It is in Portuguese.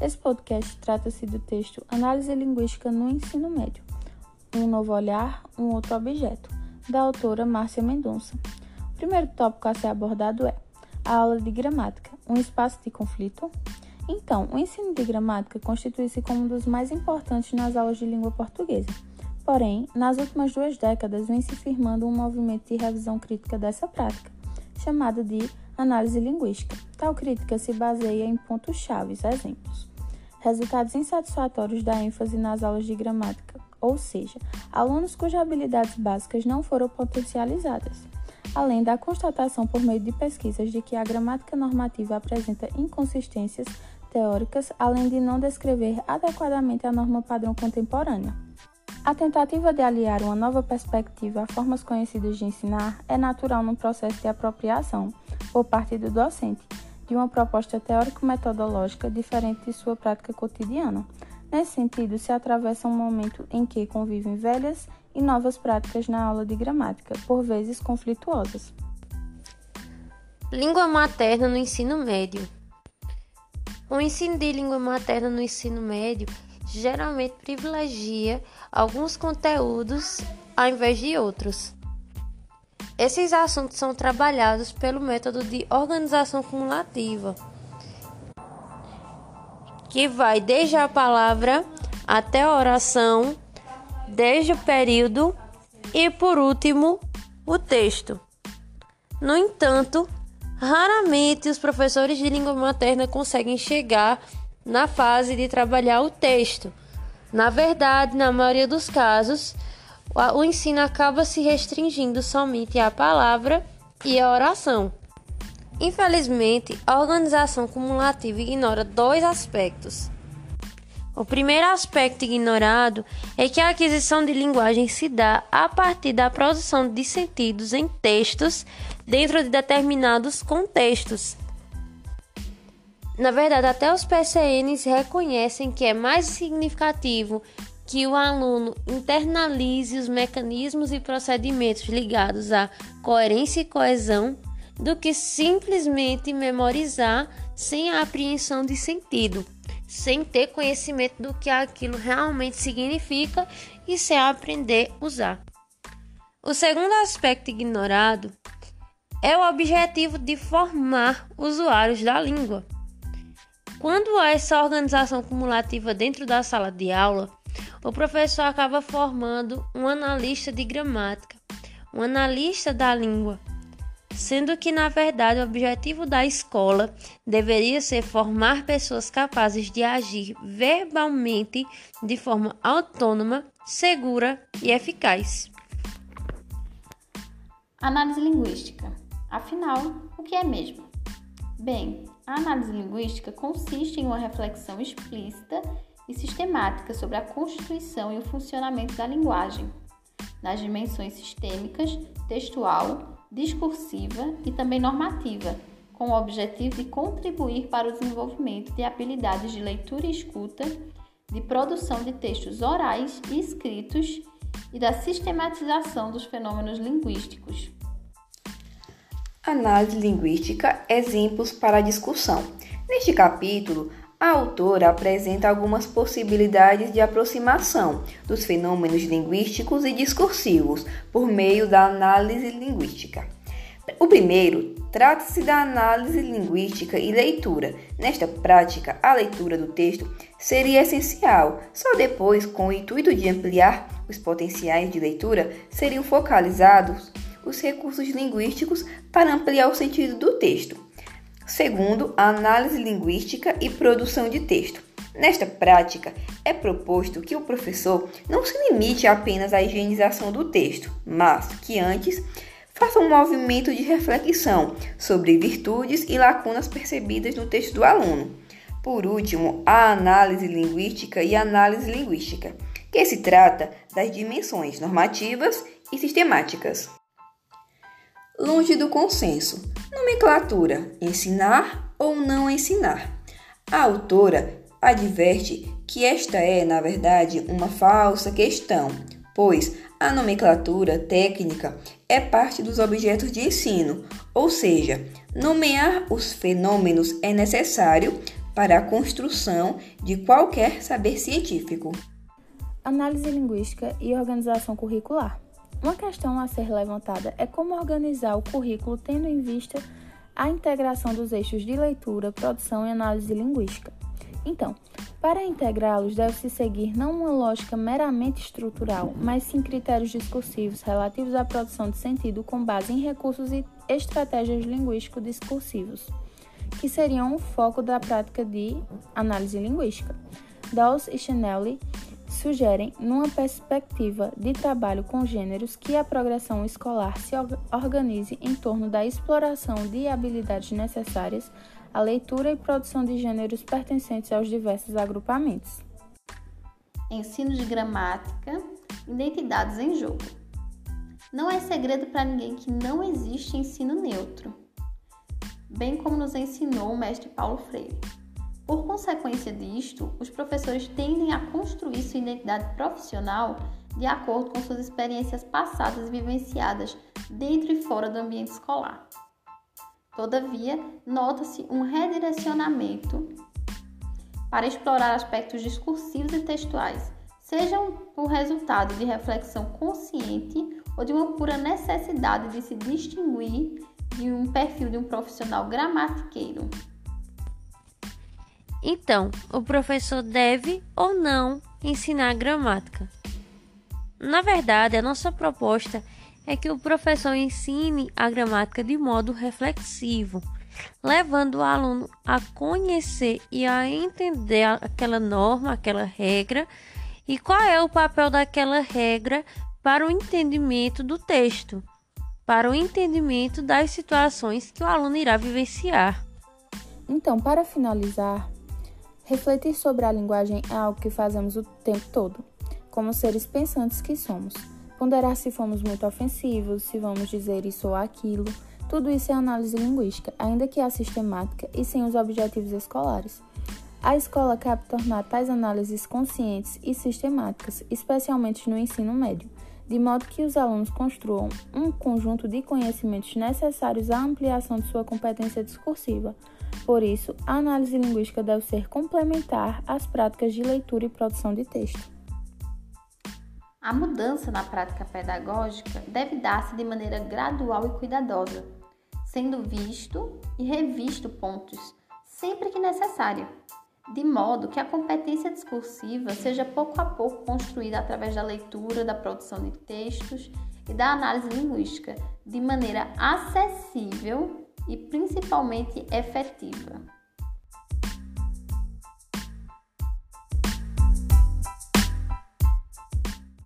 Esse podcast trata-se do texto Análise Linguística no Ensino Médio. Um novo olhar, um outro objeto, da autora Márcia Mendonça. O primeiro tópico a ser abordado é a aula de gramática, um espaço de conflito. Então, o ensino de gramática constitui-se como um dos mais importantes nas aulas de língua portuguesa. Porém, nas últimas duas décadas vem se firmando um movimento de revisão crítica dessa prática, chamada de análise linguística. Tal crítica se baseia em pontos-chave, exemplos. Resultados insatisfatórios da ênfase nas aulas de gramática, ou seja, alunos cujas habilidades básicas não foram potencializadas. Além da constatação por meio de pesquisas de que a gramática normativa apresenta inconsistências teóricas, além de não descrever adequadamente a norma padrão contemporânea. A tentativa de aliar uma nova perspectiva a formas conhecidas de ensinar é natural no processo de apropriação, por parte do docente, de uma proposta teórico-metodológica diferente de sua prática cotidiana. Nesse sentido, se atravessa um momento em que convivem velhas e novas práticas na aula de gramática, por vezes conflituosas. Língua materna no ensino médio. O ensino de língua materna no ensino médio geralmente privilegia alguns conteúdos ao invés de outros. Esses assuntos são trabalhados pelo método de organização cumulativa, que vai desde a palavra até a oração, desde o período e, por último, o texto. No entanto, raramente os professores de língua materna conseguem chegar na fase de trabalhar o texto. Na verdade, na maioria dos casos, o ensino acaba se restringindo somente à palavra e à oração. Infelizmente, a organização cumulativa ignora dois aspectos. O primeiro aspecto ignorado é que a aquisição de linguagem se dá a partir da produção de sentidos em textos dentro de determinados contextos. Na verdade, até os PCNs reconhecem que é mais significativo que o aluno internalize os mecanismos e procedimentos ligados à coerência e coesão do que simplesmente memorizar sem a apreensão de sentido, sem ter conhecimento do que aquilo realmente significa e sem aprender a usar. O segundo aspecto ignorado é o objetivo de formar usuários da língua. Quando há essa organização cumulativa dentro da sala de aula, o professor acaba formando um analista de gramática, um analista da língua, sendo que, na verdade, o objetivo da escola deveria ser formar pessoas capazes de agir verbalmente de forma autônoma, segura e eficaz. Análise linguística. Afinal, o que é mesmo? Bem, a análise linguística consiste em uma reflexão explícita e sistemática sobre a constituição e o funcionamento da linguagem, nas dimensões sistêmicas, textual, discursiva e também normativa, com o objetivo de contribuir para o desenvolvimento de habilidades de leitura e escuta, de produção de textos orais e escritos e da sistematização dos fenômenos linguísticos. Análise linguística, exemplos para a discussão. Neste capítulo, a autora apresenta algumas possibilidades de aproximação dos fenômenos linguísticos e discursivos por meio da análise linguística. O primeiro trata-se da análise linguística e leitura. Nesta prática, a leitura do texto seria essencial, só depois, com o intuito de ampliar os potenciais de leitura, seriam focalizados os recursos linguísticos para ampliar o sentido do texto. Segundo, a análise linguística e produção de texto. Nesta prática, é proposto que o professor não se limite apenas à higienização do texto, mas que antes faça um movimento de reflexão sobre virtudes e lacunas percebidas no texto do aluno. Por último, a análise linguística e análise linguística, que se trata das dimensões normativas e sistemáticas. Longe do consenso. Nomenclatura: ensinar ou não ensinar. A autora adverte que esta é, na verdade, uma falsa questão, pois a nomenclatura técnica é parte dos objetos de ensino, ou seja, nomear os fenômenos é necessário para a construção de qualquer saber científico. Análise linguística e organização curricular. Uma questão a ser levantada é como organizar o currículo tendo em vista a integração dos eixos de leitura, produção e análise linguística. Então, para integrá-los, deve-se seguir não uma lógica meramente estrutural, mas sim critérios discursivos relativos à produção de sentido com base em recursos e estratégias linguístico-discursivos, que seriam o foco da prática de análise linguística. Dawes e Chanelli sugerem, numa perspectiva de trabalho com gêneros, que a progressão escolar se organize em torno da exploração de habilidades necessárias à leitura e produção de gêneros pertencentes aos diversos agrupamentos. Ensino de gramática, identidades em jogo. Não é segredo para ninguém que não existe ensino neutro, bem como nos ensinou o mestre Paulo Freire. Por consequência disto, os professores tendem a construir sua identidade profissional de acordo com suas experiências passadas vivenciadas dentro e fora do ambiente escolar. Todavia, nota-se um redirecionamento para explorar aspectos discursivos e textuais, sejam o resultado de reflexão consciente ou de uma pura necessidade de se distinguir de um perfil de um profissional gramatiqueiro. Então, o professor deve ou não ensinar gramática? Na verdade, a nossa proposta é que o professor ensine a gramática de modo reflexivo, levando o aluno a conhecer e a entender aquela norma, aquela regra e qual é o papel daquela regra para o entendimento do texto, para o entendimento das situações que o aluno irá vivenciar. Então, para finalizar, Refletir sobre a linguagem é algo que fazemos o tempo todo, como seres pensantes que somos. Ponderar se fomos muito ofensivos, se vamos dizer isso ou aquilo, tudo isso é análise linguística, ainda que sistemática e sem os objetivos escolares. A escola cabe tornar tais análises conscientes e sistemáticas, especialmente no ensino médio, de modo que os alunos construam um conjunto de conhecimentos necessários à ampliação de sua competência discursiva por isso, a análise linguística deve ser complementar às práticas de leitura e produção de texto. A mudança na prática pedagógica deve dar-se de maneira gradual e cuidadosa, sendo visto e revisto pontos sempre que necessário, de modo que a competência discursiva seja pouco a pouco construída através da leitura, da produção de textos e da análise linguística, de maneira acessível e principalmente efetiva.